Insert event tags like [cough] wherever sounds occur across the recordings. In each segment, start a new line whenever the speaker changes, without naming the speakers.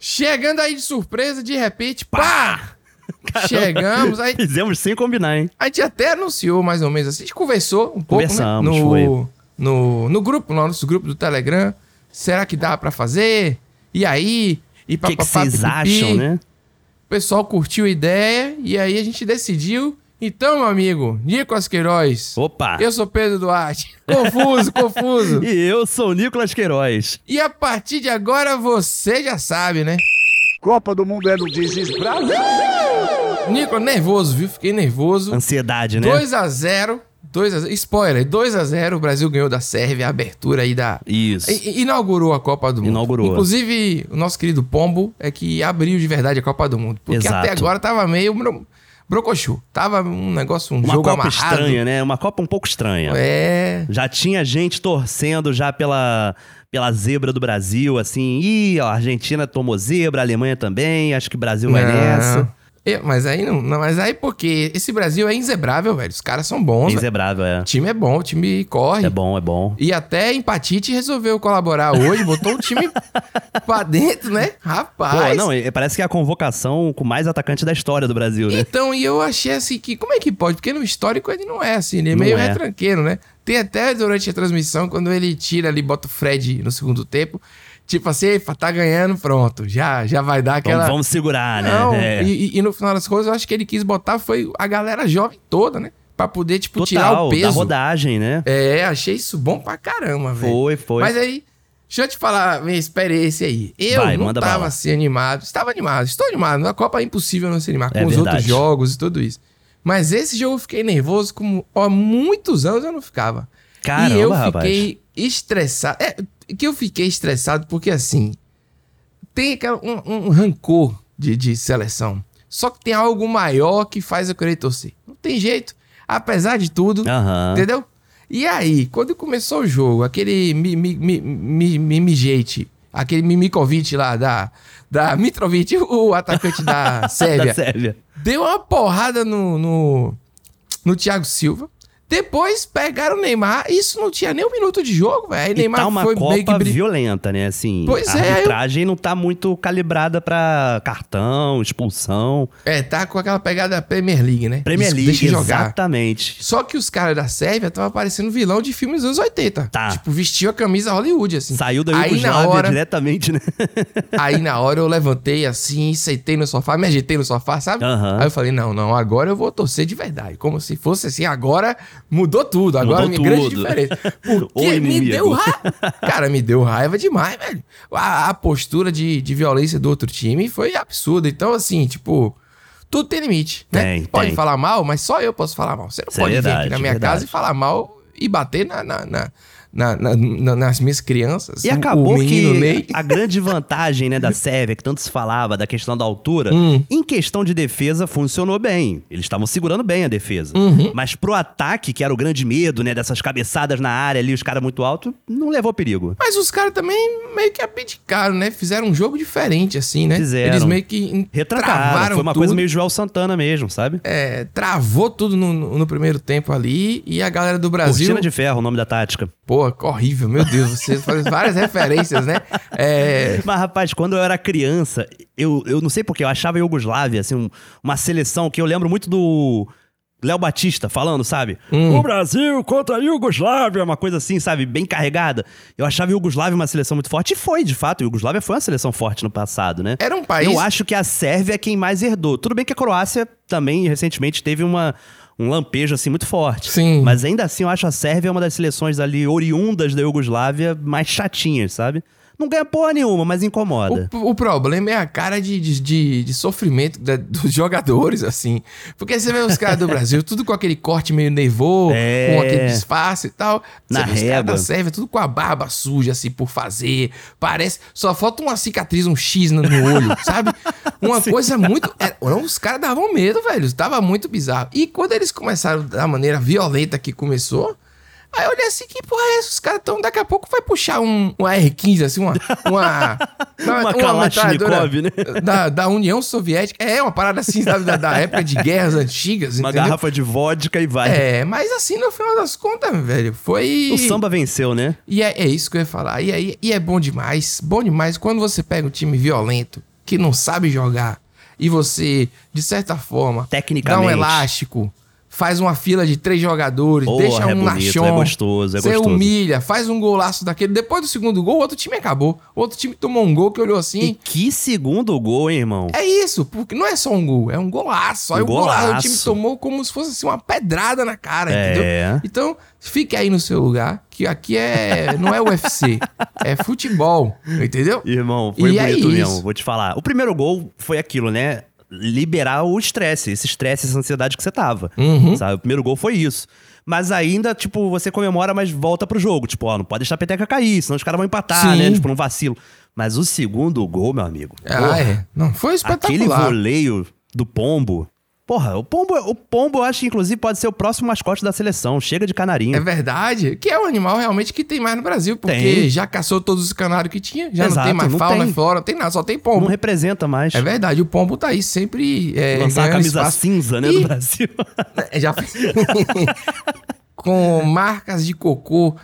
Chegando aí de surpresa, de repente, pá! [laughs] Chegamos, aí
Fizemos sem combinar, hein?
a gente até anunciou mais ou menos assim. A gente conversou um pouco, né? No,
foi.
no, no grupo, no nosso grupo do Telegram. Será que dá pra fazer? E aí? E
O que, que
papapá,
vocês acham, né?
O pessoal curtiu a ideia e aí a gente decidiu. Então, meu amigo, Nicolas Queiroz.
Opa!
Eu sou Pedro Duarte. [laughs] Confuso, confuso. [laughs]
E eu sou Nicolas Queiroz.
E a partir de agora você já sabe, né?
Copa do Mundo é no Dizes Brasil.
Nicolas, nervoso, viu? Fiquei nervoso.
Ansiedade, né?
2x0. 2x0. Spoiler, 2x0. O Brasil ganhou da Sérvia, a abertura aí da.
Isso.
I- Inaugurou a Copa do Mundo.
Inaugurou.
Inclusive, o nosso querido Pombo é que abriu de verdade a Copa do Mundo. Porque
Exato.
até agora tava meio. Brocochu. Tava um negócio, um
Uma
jogo
Copa
amarrado.
estranha, né? Uma Copa um pouco estranha.
É.
Já tinha gente torcendo já pela, pela zebra do Brasil, assim. Ih, ó, a Argentina tomou zebra, a Alemanha também, acho que o Brasil vai nessa.
É, mas aí não, não, mas aí porque esse Brasil é inzebrável, velho. Os caras são bons.
Inzebrável, é.
O time é bom, o time corre.
É bom, é bom.
E até Empatite resolveu colaborar hoje, botou o time [laughs] pra dentro, né? Rapaz.
Pô, não, parece que é a convocação com mais atacante da história do Brasil, né?
Então, e eu achei assim que, como é que pode? Porque no histórico ele não é assim, ele é
Não
meio
é.
retranqueiro, né? Tem até durante a transmissão, quando ele tira ali, bota o Fred no segundo tempo, tipo assim, "Epa, tá ganhando, pronto, já, já vai dar aquela...
Vamos, vamos segurar, né?
Não,
É.
e, e- no final das contas, eu acho que ele quis botar foi a galera jovem toda, né? Pra poder, tipo, tirar
Total,
o
da
peso.
rodagem, né?
É, achei isso bom pra caramba, velho.
Foi, foi.
Mas aí, deixa eu te falar minha experiência aí. Eu
Vai,
não tava assim animado. Estava animado, estou animado. Na Copa é impossível não se animar com
É
os outros jogos e tudo isso. Mas esse jogo eu fiquei nervoso, como há muitos anos eu não ficava.
Caramba,
e eu
rapaz.
fiquei estressado. É, que eu fiquei estressado porque assim, tem um, um rancor de, de seleção. Só que tem algo maior que faz eu querer torcer. Não tem jeito. Apesar de tudo,
Aham.
Entendeu? E aí, quando começou o jogo, aquele mi, mi, mi, mi, Mimijete, aquele Mimikovic lá da, da Mitrovic, o atacante da [laughs] Sérvia,
Da Sérvia.
deu uma porrada no, no, no Thiago Silva. Depois pegaram o Neymar. Isso não tinha nem um minuto de jogo, velho. Neymar
tá uma
foi meio que
Copa
brin-
violenta, né? Assim,
Pois
a
é, eu-
arbitragem não tá muito calibrada pra cartão, expulsão.
É, tá com aquela pegada Premier League, né?
Premier League,
Deixa eu jogar.
exatamente.
Só que os caras da Sérvia tava parecendo vilão de filmes dos anos 80.
Tá.
Tipo, vestiu a camisa Hollywood, assim.
Saiu da Iugoslávia
hora,
diretamente, né? [laughs]
Aí na hora eu levantei assim, sentei no sofá, me ajeitei no sofá, sabe?
Aham.
Aí eu falei, não, não, agora eu vou torcer de verdade. Como se fosse assim, agora mudou tudo. Agora
Mudou
é grande
tudo.
diferença.
O
Porque [laughs] me deu raiva. Cara, me deu raiva demais, velho. A, a postura de, de violência do outro time foi absurda. Então, assim, tipo... Tudo tem limite, né?
Tem,
pode
tem.
falar mal, mas só eu posso falar mal. Você não
Isso é
pode vir aqui na minha
verdade.
casa e falar mal e bater na, na- na- na- na- na- nas minhas crianças.
E acabou que
Ney.
a grande vantagem né, da Sérvia, que tanto se falava da questão da altura,
Hum.
em questão de defesa funcionou bem. Eles estavam segurando bem a defesa.
Uhum.
Mas pro ataque, que era o grande medo, né, dessas cabeçadas na área ali, os caras muito altos, não levou perigo.
Mas os caras também meio que abdicaram, né? Fizeram um jogo diferente, assim, né?
Fizeram.
Eles meio que
Retrancaram.
travaram
Foi uma
tudo.
coisa meio Joel Santana mesmo, sabe?
É, travou tudo no, no- no primeiro tempo ali e a galera do Brasil...
Cortina de ferro, o nome da tática.
Pô, que horrível, meu Deus. Você faz várias referências, né? É...
Mas, rapaz, quando eu era criança, eu, eu não sei porque, eu achava a Iugoslávia, assim, um- uma seleção que eu lembro muito do Léo Batista falando, sabe?
Hum.
O Brasil contra a Iugoslávia, uma coisa assim, sabe? Bem carregada. Eu achava a Iugoslávia uma seleção muito forte. E foi, de fato. A Iugoslávia foi uma seleção forte no passado, né?
Era um país...
Eu acho que a Sérvia é quem mais herdou. Tudo bem que a Croácia também, recentemente, teve uma, um lampejo, assim, muito forte.
Sim.
Mas ainda assim, eu acho a Sérvia uma das seleções ali oriundas da Iugoslávia mais chatinhas, sabe? Não ganha porra nenhuma, mas incomoda.
O, o problema é a cara de, de, de- sofrimento da- dos jogadores, assim. Porque você vê os caras do Brasil, tudo com aquele corte meio nevô,
É.
com aquele disfarce e tal. Você
Na
vê os da Sérvia, tudo com a barba suja, assim, por fazer. Parece. Só falta uma cicatriz, um X no, no olho, sabe? Uma [laughs] coisa muito. é, não, os caras davam medo, velho. Tava muito bizarro. E quando eles começaram da maneira violenta que começou. Aí eu olhei assim, que porra é essa? Os caras tão. Daqui a pouco vai puxar um, um R15, assim, uma. [laughs] Uma,
Uma Kalashnikov,
metralhadora
né?
Da, da União Soviética. É, uma parada assim, sabe, da, da época de guerras antigas.
Uma
entendeu?
garrafa de vodka e vai.
É, mas assim, no final das contas, velho, foi.
O samba venceu, né?
E é, é isso que eu ia falar. E, aí e é bom demais, bom demais quando você pega um time violento que não sabe jogar e você, de certa forma, dá um elástico, faz uma fila de três jogadores,
Porra,
deixa um
é
na
bonito,
chão,
é gostoso, é
você
gostoso.
humilha, faz um golaço daquele. Depois do segundo gol, o outro time acabou. O outro time tomou um gol que olhou assim.
E que segundo gol, hein, irmão?
É isso, porque não é só um gol, é um golaço. Aí
Um
o golaço o
golaço.
time tomou como se fosse assim, uma pedrada na cara,
É.
entendeu? Então, fique aí no seu lugar, que aqui é não é UFC, [laughs] é futebol, entendeu?
Irmão, foi
E é
bonito
isso.
mesmo, vou te falar. O primeiro gol foi aquilo, né? Liberar o estresse, esse estresse, essa ansiedade que você tava.
Uhum.
Sabe? O primeiro gol foi isso. Mas ainda, tipo, você comemora, mas volta pro jogo. Tipo, ó, não pode deixar a peteca cair, senão os caras vão empatar,
Sim.
né? Tipo, num vacilo. Mas o segundo gol, meu amigo.
Ah,
porra,
é. Não, foi
Aquele
espetacular.
voleio do Pombo. Porra, o Pombo, o Pombo eu acho que inclusive pode ser o próximo mascote da seleção. Chega de canarinho.
É verdade, que é o animal realmente que tem mais no Brasil, porque
Tem.
já caçou todos os canários que tinha, já não
Exato,
tem mais
não
fauna,
tem.
flora, não tem nada, só tem
Não
pombo.
representa mais.
É verdade, o pombo tá aí sempre é,
Lançar a camisa
espaço.
cinza, né,
E-
do Brasil. [laughs]
É, Já [laughs] [laughs] com marcas de cocô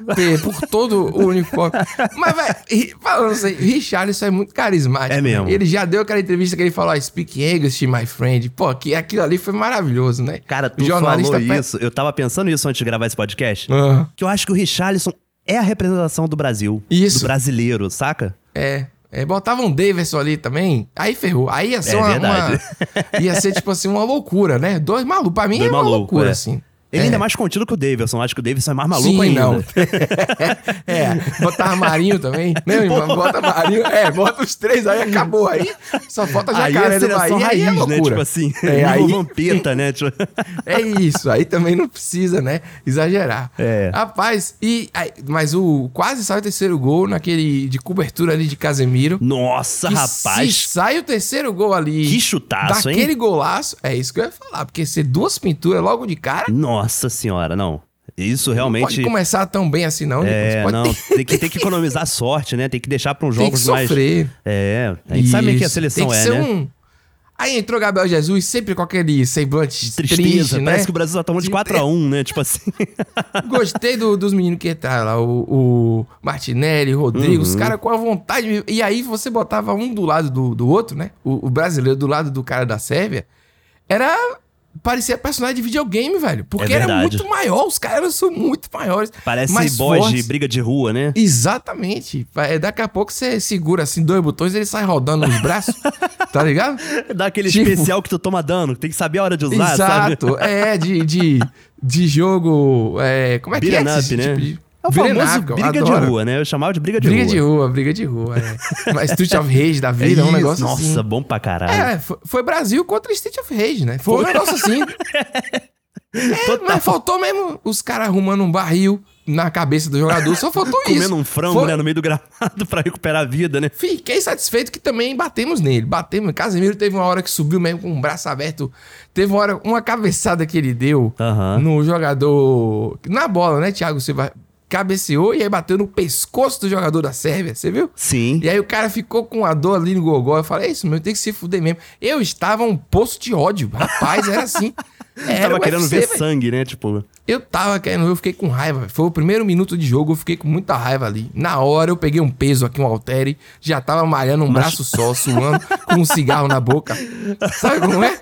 por todo o uniforme. Mas, velho, falando assim, Richarlison é muito carismático.
É mesmo.
né? Ele já deu aquela entrevista que ele falou, "I speak English, my friend. Pô, que aquilo ali foi maravilhoso, né?
Cara, tu
jornalista
falou isso. Eu tava pensando isso antes de gravar esse podcast.
Aham.
Que eu acho que o Richarlison é a representação do Brasil.
Isso.
Do brasileiro, saca?
É. É, botava um Davidson ali também, aí ferrou. Aí ia ser
É
uma, uma- [laughs] Ia ser, tipo assim, uma loucura, né? Dois malucos. Pra mim
Dois
é uma
maluco,
loucura,
é.
assim.
Ele
é.
ainda é mais contido que o Davidson. Acho que o Davidson é mais maluco
Sim,
ainda.
não. [laughs] é, botava Marinho também, né, irmão? Bota Marinho, é, bota os três aí, acabou aí. Só falta jacaré
é
do
seleção
Bahia, aí é
raiz, né?
loucura.
Tipo assim,
é, [laughs] aí,
vampeta, né? Tipo... [laughs]
é isso, aí também não precisa, né, exagerar.
É.
Rapaz, e, aí, mas o quase sai o terceiro gol naquele de cobertura ali de Casemiro.
Nossa, rapaz.
Se sai o terceiro gol ali.
Que chutaço, hein?
Daquele golaço. É isso que eu ia falar. Porque ser duas pinturas logo de cara.
Nossa senhora, não. Isso
Não
realmente...
pode começar tão bem assim, não.
É,
pode
não, tem que, tem que economizar [laughs] sorte, né? Tem que deixar para uns
Tem que
jogos mais.
sofrer.
É, a gente sabe que a
Isso.
seleção
Tem que
é,
ser
né?
um- Aí entrou Gabriel Jesus, sempre com aquele semblante
Tristeza,
triste, né?
parece que o Brasil tá tomando de 4x1, né? Tipo assim. [laughs]
Gostei do- dos meninos que entraram lá, o, o Martinelli, o Rodrigo,
Uhum.
os caras com a vontade. E aí você botava um do lado do, do outro, né? O, o brasileiro do lado do cara da Sérvia. Era. Parecia personagem de videogame, velho. Porque
É
era muito maior, os caras são muito maiores.
Parece
mais
boss de
fortes.
briga de rua, né?
Exatamente. Vai- Daqui a pouco você segura assim dois botões e ele sai rodando nos braços. [laughs] tá ligado?
Dá aquele
Tipo-
especial que tu toma dano, tem que saber a hora de usar, sabe?
Exato. É, de, de, de jogo. É, como é que é?
Up, né?
tipo de-
É o famoso briga de rua, né? Eu chamava de briga de
Briga
rua.
de rua, briga de rua. É. Street of Rage da [laughs] vida é, um negócio
Nossa,
assim.
bom pra caralho.
É, foi, foi Brasil contra Street of Rage, né? Foi um negócio assim. [laughs] É, mas faltou mesmo os caras arrumando um barril na cabeça do jogador. Só faltou [laughs] isso.
Comendo um frango,
Foi-
né, no meio do gramado pra recuperar a vida, né?
Fiquei satisfeito que também batemos nele. Batemos. Casemiro teve uma hora que subiu mesmo com o braço aberto. Teve uma hora, uma cabeçada que ele deu
Aham.
no jogador. Na bola, né, Thiago Silva? Cabeceou e aí bateu no pescoço do jogador da Sérvia, você viu?
Sim.
E aí o cara ficou com a dor ali no gogó. Eu falei, é isso, meu, tem que se fuder mesmo. Eu estava um poço de ódio. Rapaz, era assim. [laughs] Era
Tava
o
querendo
UFC,
ver
velho.
sangue, né? Tipo,
Eu tava querendo, eu fiquei com raiva. Foi o primeiro minuto de jogo, eu fiquei com muita raiva ali. Na hora eu peguei um peso aqui, um haltere, já tava malhando um braço só, suando, com um cigarro na boca. Sabe como é?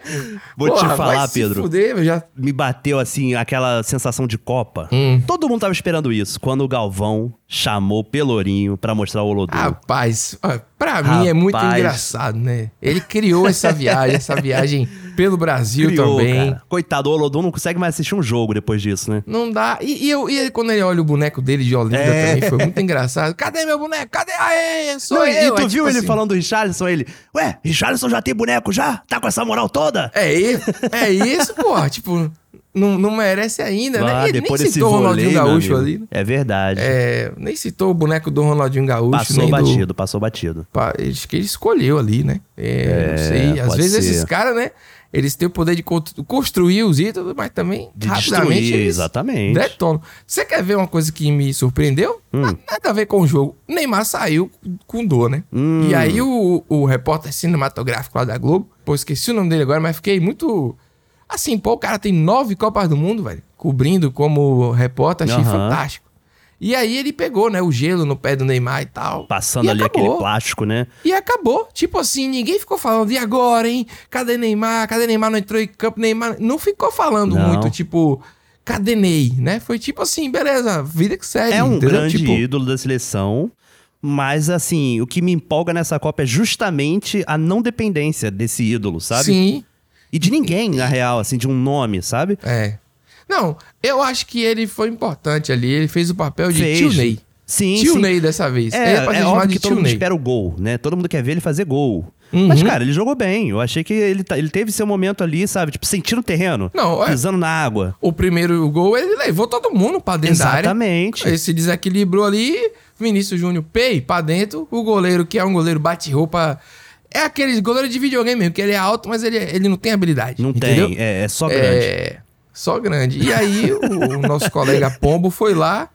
Vou te
vai
falar, Pedro.
Fuder, já...
me bateu assim aquela sensação de Copa.
Hum.
Todo mundo tava esperando isso. Quando o Galvão chamou Pelourinho pra mostrar o Olodum.
Rapaz, ó, pra mim é muito engraçado, né? Ele criou essa viagem, essa viagem pelo Brasil
Criou,
também.
cara. Coitado, o Olodum não consegue mais assistir um jogo depois disso, né?
Não dá. E, e eu, e quando ele olha o boneco dele de Olinda
É.
também, foi muito engraçado. Cadê meu boneco? Cadê? Aê, sou
Não,
eu.
e tu
É
viu
tipo
ele
assim,
falando do Richarlison? Ele, ué, Richarlison já tem boneco já? Tá com essa moral toda?
É isso, é isso, porra. Tipo, não, não merece ainda, né?
Ah,
E ele
depois
nem citou o Ronaldinho Gaúcho ali. né?
É verdade.
É, nem citou o boneco do Ronaldinho Gaúcho.
passou
nem do-
batido, passou batido.
Acho que ele escolheu ali, né? É, não sei. Às vezes
ser.
esses caras, né? Eles têm o poder de con- construir os ídolos, mas também
De
rapidamente
destruir,
eles
exatamente.
detonam. Você quer ver uma coisa que me surpreendeu?
Hum.
Na- Nada a ver com o jogo. Neymar saiu com dor, né?
Hum.
E aí o, o repórter cinematográfico lá da Globo, pô, esqueci o nome dele agora, mas fiquei muito... Assim, pô, o cara tem nove Copas do Mundo, velho, cobrindo como repórter, achei
Aham.
fantástico. E aí ele pegou, né, o gelo no pé do Neymar e tal.
Passando
E
ali
acabou.
aquele plástico, né?
E acabou. Tipo assim, ninguém ficou falando, e agora, hein? Cadê Neymar? Cadê Neymar? Não entrou em campo, Neymar. Não ficou falando
Não.
muito, tipo, cadê Ney, né? Foi tipo assim, beleza, vida que segue.
É um
entendeu?
grande
Tipo,
ídolo da seleção. Mas, assim, o que me empolga nessa Copa é justamente a não dependência desse ídolo, sabe?
Sim,
E de ninguém, na real, assim, de um nome, sabe?
é. Não, eu acho que ele foi importante ali. Ele fez o papel de
Fez.
tio Ney.
Sim,
tio
sim.
Ney dessa vez.
É, é
chamado
óbvio que todo
tio
mundo
Ney.
espera o gol, né? Todo mundo quer ver ele fazer gol.
Uhum.
Mas, cara, ele jogou bem. Eu achei que ele, tá- ele teve seu momento ali, sabe? Tipo, sentindo o terreno.
Não, é-
Pisando na água.
O primeiro gol, ele levou todo mundo pra dentro da área.
Exatamente.
Ele se desequilibrou ali, Vinícius Júnior, pei, pra dentro. O goleiro, que é um goleiro bate-roupa. É aquele goleiro de videogame mesmo, que ele é alto, mas ele, ele não tem habilidade.
Não
entendeu?
tem. É, é só grande.
É, só grande. E aí, o, o nosso colega Pombo foi lá.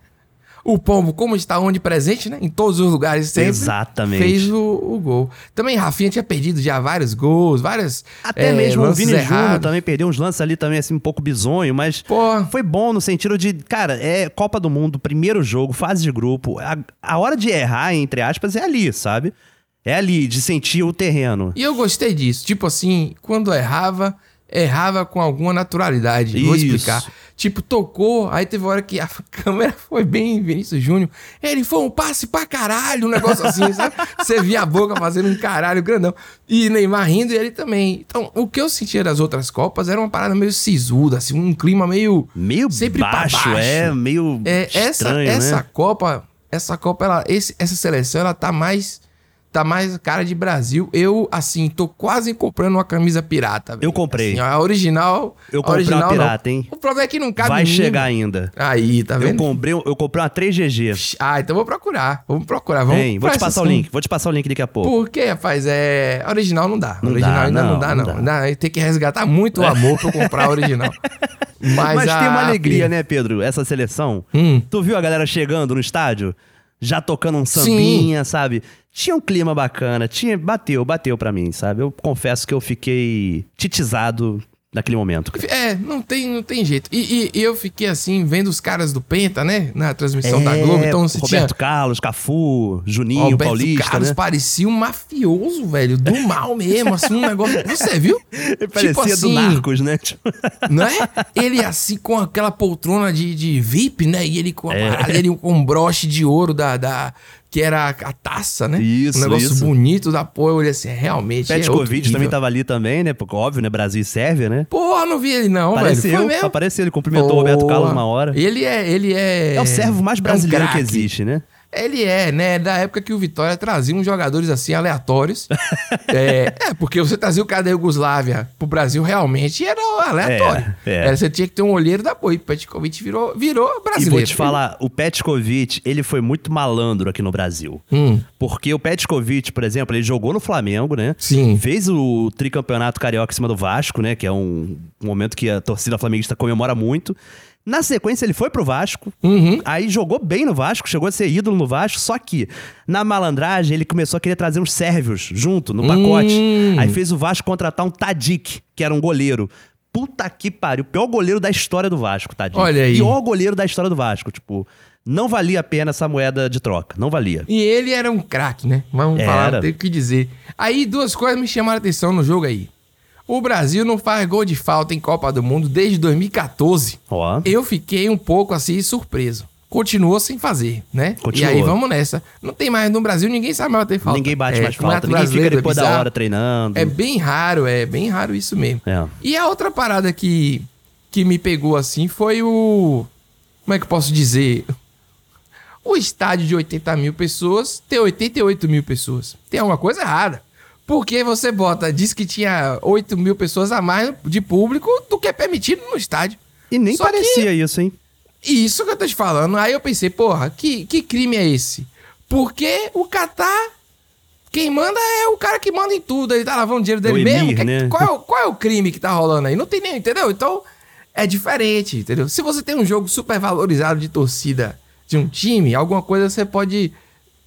O Pombo, como está onde presente, né? Em todos os lugares sempre.
Exatamente.
Fez o, o gol. Também Rafinha tinha perdido já vários gols, várias.
Até
é,
mesmo o Vini Júnior também perdeu uns lances ali também, assim, um pouco bizonho, mas
Pô.
foi bom no sentido de, cara, é Copa do Mundo, primeiro jogo, fase de grupo. A, a hora de errar, entre aspas, é ali, sabe? É ali, de sentir o terreno.
E eu gostei disso. Tipo assim, quando errava, errava com alguma naturalidade. Vou
Isso.
explicar. Tipo, tocou, aí teve hora que a [laughs] câmera foi bem em Vinícius Júnior. Ele foi um passe pra caralho, um negócio assim, [laughs] sabe? Você via a boca fazendo um caralho grandão. E Neymar rindo e ele também. Então, o que eu sentia das outras Copas era uma parada meio sisuda, assim, um clima meio.
Meio
Sempre
baixo,
baixo.
é, meio
É, essa,
estranho,
essa
né?
Copa, essa Copa, ela, esse- essa seleção, ela tá mais. Tá mais cara de Brasil. Eu, assim, tô quase comprando uma camisa pirata. velho.
Eu comprei.
Assim, a original.
Eu comprei
original,
uma pirata,
não.
hein?
O problema é que não cabe
Vai
mim,
chegar ainda.
Aí, tá
Eu
vendo?
comprei, eu comprei uma 3GG.
Ah, então vou procurar. Vamos procurar. Vamos
Tem, vou te passar o
essas-
link. Vou te passar o link daqui a pouco.
Por quê, rapaz? É. a Original não dá.
Não
original
dá,
ainda não,
não,
dá,
não
não.
dá.
Dá. Tem que resgatar muito o [laughs] amor pra eu comprar a original. Mas,
Mas
a...
tem uma alegria, né, Pedro? Essa seleção.
Hum.
Tu viu a galera chegando no estádio? Já tocando um sambinha, sabe? Tinha um clima bacana, tinha, bateu, bateu pra mim, sabe? Eu confesso que eu fiquei titizado naquele momento. cara.
É, não tem, não tem jeito. E, e- eu fiquei assim, vendo os caras do Penta, né? Na transmissão da Globo. Então
É, Roberto
tinha.
Carlos, Cafu, Juninho,
Alberto
Paulista,
Carlos
né?
parecia um mafioso, velho. Do mal mesmo, assim, um negócio. [laughs] Você viu?
Ele parecia do
assim,
Narcos, né? Tipo,
Não é? Ele assim com aquela poltrona de, de VIP, né? E ele com a
É.
parada, ele com um broche de ouro da. da que era a, taça, né?
Isso,
Um negócio
isso.
bonito da porra. Eu olhei assim, realmente. é outro
Petkovic também tava ali também, né? Porque óbvio, né? Brasil e Sérvia, né?
Porra, não vi ele não, velho.
Apareceu,
Foi mesmo.
apareceu, ele cumprimentou o Roberto
Porra.
Carlos uma hora.
Ele é. Ele é.
É o servo mais
é um
brasileiro que existe, né?
Ele é, né? Da época que o Vitória trazia uns jogadores assim aleatórios. [laughs] é, é, porque você trazia o cara da Yugoslávia pro Brasil realmente era aleatório.
É, é.
Era, você tinha que ter um olheiro da boi. Petkovic virou, virou
E
brasileiro.
vou te falar, o Petkovic, ele foi muito malandro aqui no Brasil.
Hum.
Porque o Petkovic, por exemplo, ele jogou no Flamengo, né?
Sim.
Fez o tricampeonato carioca em cima do Vasco, né? Que é um, um momento que a torcida flamenguista comemora muito. Na sequência, ele foi pro Vasco.
Uhum.
Aí jogou bem no Vasco, chegou a ser ídolo no Vasco. Só que, na malandragem, ele começou a querer trazer uns sérvios junto, no pacote.
Hum.
Aí fez o Vasco contratar um Tadic, que era um goleiro. Puta que pariu. Pior goleiro da história do Vasco, Tadic.
Olha aí.
Pior goleiro da história do Vasco. Tipo, não valia a pena essa moeda de troca. Não valia.
E ele era um craque, né? Vamos
Era.
falar, tem o que dizer. Aí duas coisas me chamaram a atenção no jogo aí. O Brasil não faz gol de falta em Copa do Mundo desde 2014.
Ó.
Eu fiquei um pouco assim surpreso. Continuou sem fazer, né?
Continuou.
E aí vamos nessa. Não tem mais no Brasil, ninguém sabe mais bater falta.
Ninguém bate
É,
mais
campeonato
falta. Ninguém fica
brasileiro é
depois da hora treinando.
É bem raro, é bem raro isso mesmo.
É.
E a outra parada que, que me pegou assim foi o. Como é que eu posso dizer? O estádio de 80 mil pessoas ter 88 mil pessoas. Tem alguma coisa errada. Porque você bota, diz que tinha 8 mil pessoas a mais de público do que é permitido no estádio.
E nem
Só que-
parecia isso, hein?
Isso que eu tô te falando. Aí eu pensei, porra, que, que crime é esse? Porque o Catar, quem manda é o cara que manda em tudo. Ele tá lavando dinheiro dele
O
mesmo.
emir,
Que-
né?
qual, é o, qual é o crime que tá rolando aí? Não tem nem, entendeu? Então, é diferente, entendeu? Se você tem um jogo super valorizado de torcida de um time, alguma coisa você pode.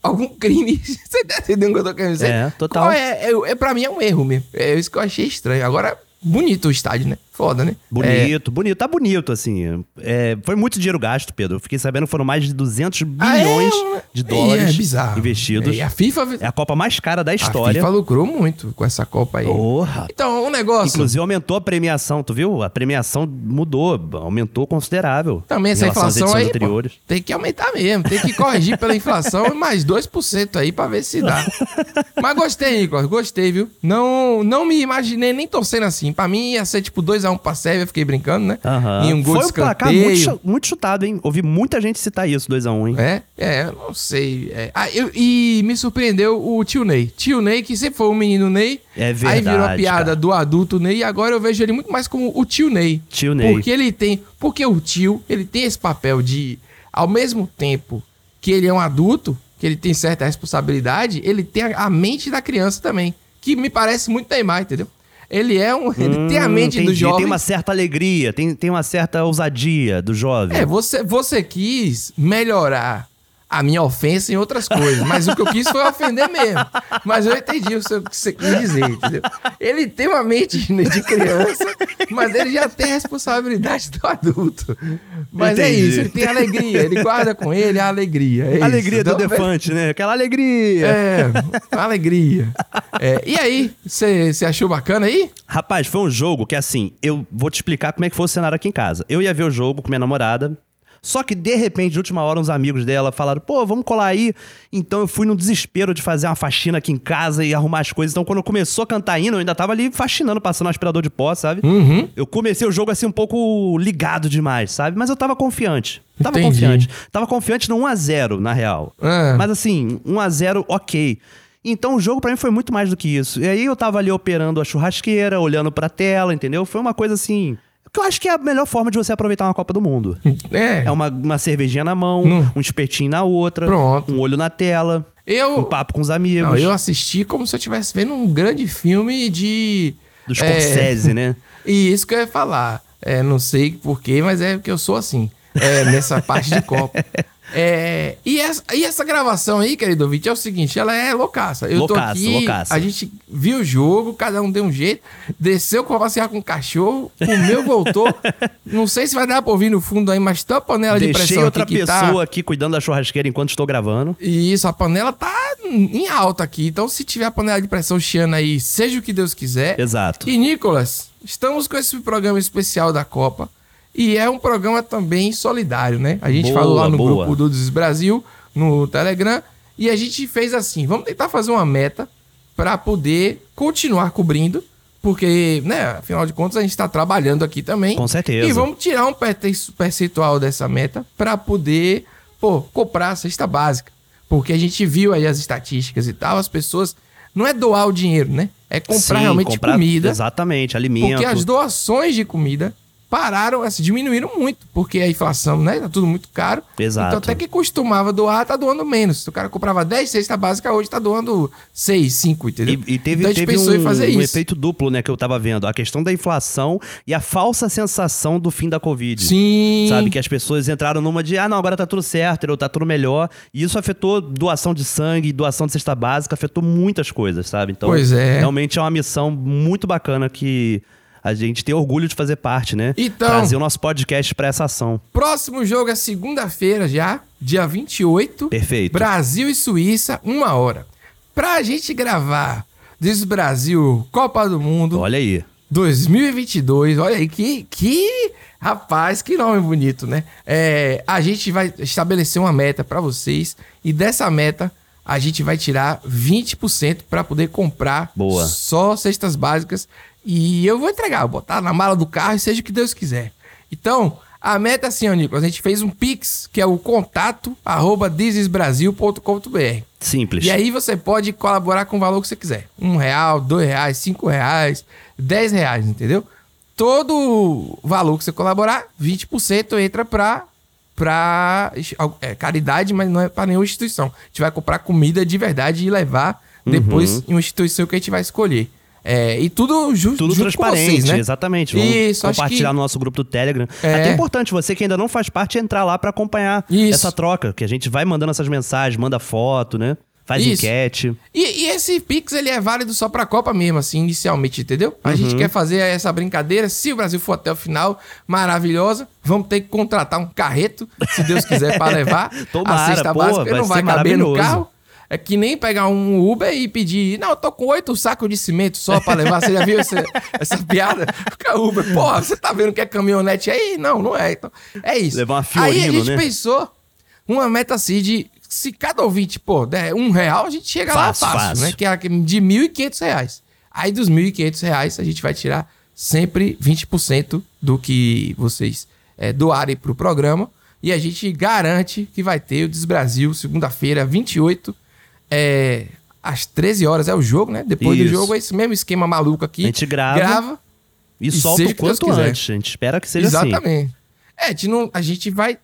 Algum crime. [laughs] Você tá entendendo o que eu tô querendo dizer?
É, total.
Qual é, é, é, pra mim é um erro mesmo. É isso que eu achei estranho. Agora, bonito o estádio, né? Foda, né?
Bonito, bonito. Tá bonito, assim. É, foi muito dinheiro gasto, Pedro. Eu fiquei sabendo que foram mais de 200
Ah, é?
bilhões de
É,
dólares
é bizarro.
investidos.
É, e a FIFA,
É a Copa mais cara da
a
história.
FIFA lucrou muito com essa Copa aí.
Porra.
Então, o negócio.
Inclusive aumentou a premiação, tu viu? A premiação mudou, aumentou considerável.
Também essa inflação aí, pô, tem que aumentar mesmo, tem que corrigir pela inflação e mais 2% aí pra ver se dá. [laughs] Mas gostei, Nicolas, gostei, viu? Não, não me imaginei nem torcendo assim. Pra mim ia ser tipo 2x1 pra Sérvia, fiquei brincando, né?
Aham.
E um gol
Foi
de
um placar muito, muito chutado, hein? Ouvi muita gente citar isso, 2x1, hein?
É, é, eu não sei. É. Ah, eu- e me surpreendeu o tio Ney. Tio Ney, que sempre foi o menino Ney.
É
Aí virou a
verdade,
piada
cara.
do adulto Ney. E agora eu vejo ele muito mais como o tio Ney.
Tio Ney.
Porque ele tem. Porque o tio, ele tem esse papel de, ao mesmo tempo que ele é um adulto, que ele tem certa responsabilidade, ele tem a, a mente da criança também. Que me parece muito Neymar, entendeu? Ele é um. [laughs] Ele tem a
Hum,
mente do
entendi.
jovem.
Tem uma certa alegria, tem, tem uma certa ousadia do jovem.
É, você, você quis melhorar a minha ofensa em outras coisas, mas o que eu quis foi ofender mesmo. Mas eu entendi o que você quis dizer, entendeu? Ele tem uma mente de criança, mas ele já tem a responsabilidade do adulto. Mas é
Entendi.
isso, ele tem alegria, ele guarda com ele a alegria. é isso.
alegria do
Então,
Defante, né? Aquela alegria.
É, alegria. É, e aí, você achou bacana aí?
Rapaz, foi um jogo que, assim, eu vou te explicar como é que foi o cenário aqui em casa. Eu ia ver o jogo com minha namorada, só que, de repente, de última hora, uns amigos dela falaram, pô, vamos colar aí. Então eu fui no desespero de fazer uma faxina aqui em casa e arrumar as coisas. Então, quando começou a cantar hino, eu ainda tava ali faxinando, passando um aspirador de pó, sabe?
Uhum.
Eu comecei o jogo assim um pouco ligado demais, sabe? Mas eu tava confiante. Tava
Entendi.
confiante. Tava confiante no 1x0, na real.
Ah.
Mas assim, 1x0, ok. Então o jogo pra mim foi muito mais do que isso. E aí eu tava ali operando a churrasqueira, olhando pra tela, entendeu? Foi uma coisa assim. Que eu acho que é a melhor forma de você aproveitar uma Copa do Mundo.
É.
É uma, uma cervejinha na mão,
Hum.
um espetinho na outra,
Pronto.
um olho na tela,
Eu,
um papo com os amigos.
Não, eu assisti como se eu estivesse vendo um grande filme de.
Do
é,
Scorsese, né?
E [laughs] isso que eu ia falar. É, não sei porquê, mas é porque eu sou assim. É, nessa parte de Copa. É, e, essa, e essa gravação aí, querido ouvinte, é o seguinte: ela é loucaça. Eu tô
Loucaça,
aqui,
loucaça.
a gente viu o jogo, cada um deu um jeito, desceu pra passear com o cachorro, comeu, voltou. [laughs] não sei se vai dar pra ouvir no fundo aí, mas tem uma panela de
Deixei
pressão
outra
aqui tá...
pessoa aqui cuidando da churrasqueira enquanto estou gravando.
E isso, a panela tá em alta aqui. Então, se tiver a panela de pressão chiando aí, seja o que Deus quiser.
Exato.
E, Nicolas, estamos com esse programa especial da Copa. E é um programa também solidário, né? A gente
Boa,
falou lá no
boa.
grupo do Des Brasil, no Telegram. E a gente fez assim: vamos tentar fazer uma meta para poder continuar cobrindo. Porque, né, afinal de contas, a gente tá trabalhando aqui também.
Com certeza.
E vamos tirar um percentual dessa meta para poder, pô, comprar a cesta básica. Porque a gente viu aí as estatísticas e tal, as pessoas. Não é doar o dinheiro, né? É comprar
Sim,
realmente
comprar-
comida.
Exatamente, alimento.
Porque as doações de comida pararam, assim, diminuíram muito. Porque a inflação, né? Tá tudo muito caro.
Exato.
Então até que costumava doar, tá doando menos. Se o cara comprava 10 cesta básica, hoje tá doando 6, 5, entendeu?
E, e teve,
então
teve um, um
isso.
efeito duplo, né, que eu tava vendo. A questão da inflação e a falsa sensação do fim da Covid.
Sim.
Sabe, que as pessoas entraram numa de, ah, não, agora tá tudo certo, ou tá tudo melhor. E isso afetou doação de sangue, doação de cesta básica, afetou muitas coisas, sabe? Então,
Pois é.
realmente é uma missão muito bacana que a gente tem orgulho de fazer parte, né?
Então-
Trazer o nosso podcast pra essa ação.
Próximo jogo é segunda-feira já, dia 28.
Perfeito.
Brasil e Suíça, uma hora. Pra gente gravar Diz Brasil, Copa do Mundo
Olha aí.
2022. Olha aí, que, que rapaz, que nome bonito, né? É, a gente vai estabelecer uma meta pra vocês e dessa meta a gente vai tirar 20% pra poder comprar
Boa.
só cestas básicas e eu vou entregar, vou botar na mala do carro e seja o que Deus quiser. Então, a meta é assim, ó, Nicolas, a gente fez um Pix, que é o contato arroba dizesbrasil.com.br.
Simples.
E aí você pode colaborar com o valor que você quiser. Um real, dois reais, cinco reais, dez reais, entendeu? Todo valor que você colaborar, 20% entra pra, pra é, caridade, mas não é pra nenhuma instituição. A gente vai comprar comida de verdade e levar depois
Uhum.
em uma instituição que a gente vai escolher. É, e tudo ju
Tudo
junto
transparente,
vocês, né?
exatamente. Vamos
Isso,
compartilhar
que-
no nosso grupo do Telegram.
É.
Até é importante você que ainda não faz parte entrar lá pra acompanhar
Isso.
essa troca, que a gente vai mandando essas mensagens, manda foto, né? Faz
Isso.
enquete.
E, e esse Pix, ele é válido só pra Copa mesmo, assim, inicialmente, entendeu? A gente quer fazer essa brincadeira. Se o Brasil for até o final, maravilhosa. Vamos ter que contratar um carreto, se Deus quiser, pra [laughs] levar
Tomara,
a cesta
pô,
básica. não vai caber no carro. É que nem pegar um Uber e pedir, não, eu tô com oito sacos de cimento só pra levar. Você já viu essa, [laughs] essa piada? Fica Uber, porra, você tá vendo que é caminhonete aí? Não, não é. Então, é isso.
Levar uma
aí a
Fiorino,
gente
né?
pensou uma meta assim de, se cada ouvinte, pô, der um real, a gente chega
Fácil,
lá fácil,
fácil.
né? Que é de 1.500 reais. Aí dos 1.500 reais, a gente vai tirar sempre 20% do que vocês é, doarem pro programa. E a gente garante que vai ter o Desbrasil, segunda-feira, 28, é, às 13 horas é o jogo, né? Depois do
Isso.
jogo é esse mesmo esquema maluco aqui.
A gente grava.
Grava.
E,
E
solta o quanto
quiser.
antes. A gente espera que seja assim.
Exatamente. É, a gente, não, a gente vai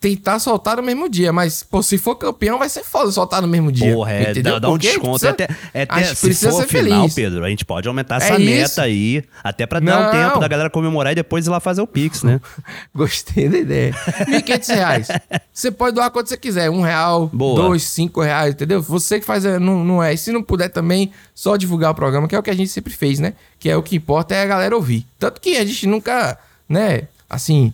tentar soltar no mesmo dia, mas, pô, se for campeão, vai ser foda soltar no mesmo dia.
Porra, é,
entendeu?
dá, dá um desconto.
precisa-
até, é até, se
precisa
for
ser
final,
feliz.
Pedro, a gente pode aumentar
É
essa meta
isso.
aí. Até pra dar um tempo da galera comemorar e depois ir lá fazer o Pix, né? [laughs]
Gostei da ideia. 1.500 reais. Você pode doar quanto você quiser. Um real,
Boa.
dois, cinco reais, entendeu? Você que faz, é, não, não é. E se não puder também, só divulgar o programa, que é o que a gente sempre fez, né? Que é o que importa é a galera ouvir. Tanto que a gente nunca, né, assim...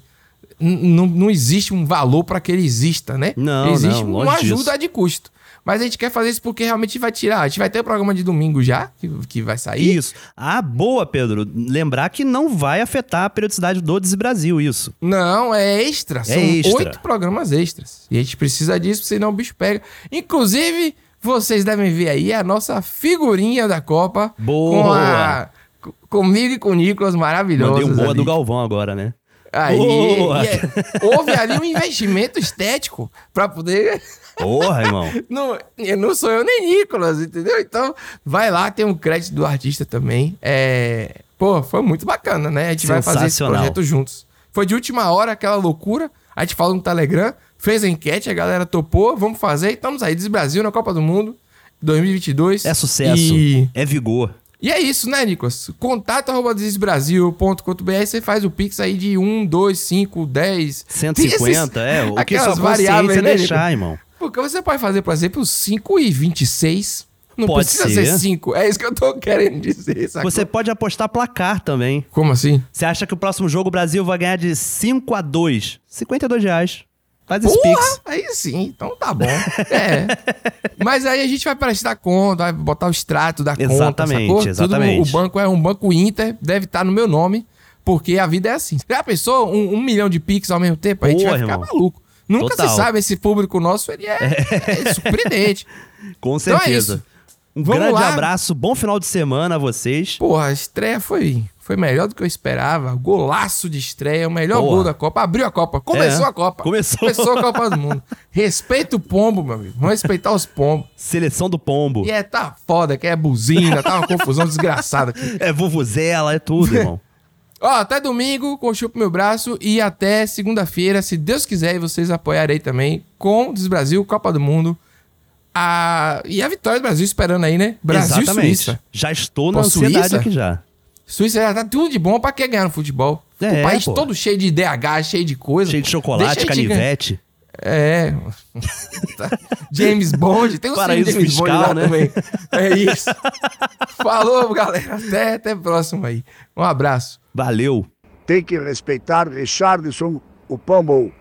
Não, não existe um valor para que ele exista, né?
Não,
existe
não,
uma
longe disso.
ajuda de custo. Mas a gente quer fazer isso porque realmente vai tirar. A gente vai ter o programa de domingo já, que, que vai sair.
Isso. Ah, boa, Pedro. Lembrar que não vai afetar a periodicidade do Brasil, isso.
Não, é extra. São
extra.
oito programas extras. E a gente precisa disso, senão o bicho pega. Inclusive, vocês devem ver aí a nossa figurinha da Copa.
Boa.
Com a, co- comigo e com o Nicolas, maravilhoso.
Mandei um boa do Galvão agora, né?
Aí,
Boa.
é- houve ali um investimento estético pra poder.
Porra, irmão. [laughs]
Não, não sou eu nem Nicolas, entendeu? Então, vai lá, tem um crédito do artista também. É. Pô, foi muito bacana, né? A gente vai fazer esse projeto juntos. Foi de última hora, aquela loucura. A gente falou no Telegram, fez a enquete, a galera topou, vamos fazer. Estamos aí, Brasil na Copa do Mundo 2022.
É sucesso.
E,
É vigor.
E é isso, né, Nicolas? Contato arroba desbrasil.com.br, você faz o Pix aí de 1, 2, 5, 10...
150, é. O que
aquelas
sua
variáveis, né,
deixar, irmão.
Porque você pode fazer, por exemplo, 5 e 26. Não
Pode
precisa
ser.
ser 5. É isso que eu tô querendo dizer, sacou?
Você pode apostar placar também.
Como assim?
Você acha que o próximo jogo o Brasil vai ganhar de 5 a 2? 52 reais. Faz esse
Porra!
Pix.
Aí sim, então tá bom. É. Mas aí a gente vai prestar conta, vai botar o extrato da conta,
Exatamente,
sacou? Tudo-
exatamente.
o banco é um banco Inter, deve estar no meu nome, porque a vida é assim. Já pensou um, um milhão de Pix ao mesmo tempo? A gente
Porra,
vai ficar
irmão.
maluco. Nunca
Total.
se sabe, esse público nosso, ele é, [laughs] é surpreendente.
Com
Então é
certeza. um
Vamos
grande
lá.
abraço, bom final de semana a vocês.
Porra, a estreia foi, foi melhor do que eu esperava. Golaço de estreia, o melhor
Porra.
gol da Copa. Abriu a Copa. Começou
É,
a Copa.
começou.
Começou a Copa do Mundo. Respeita o pombo, meu amigo. Vamos respeitar os pombos.
Seleção do Pombo.
E é, tá foda, que é buzina, tá uma confusão desgraçada aqui.
É vuvuzela, é tudo, [laughs] irmão.
Ó, até domingo, com o meu braço. E até segunda-feira, se Deus quiser, e vocês apoiarem também, com o Desbrasil, Copa do Mundo. A... E a vitória do Brasil esperando aí, né? Brasil
Exatamente.
Suíça.
Já estou na
Pô,
ansiedade
Suíça?
aqui já.
Suíça já tá tudo de bom pra quem ganhar no futebol.
É,
o país
pô.
todo cheio de DH, cheio de coisa.
Cheio de chocolate, canivete.
É. [laughs] James Bond. Tem um
Paraíso
James
fiscal,
Bond lá
né?
também. É isso. Falou, galera. Até, até próximo aí. Um abraço.
Valeu.
Tem que respeitar Richardson, o Pombo.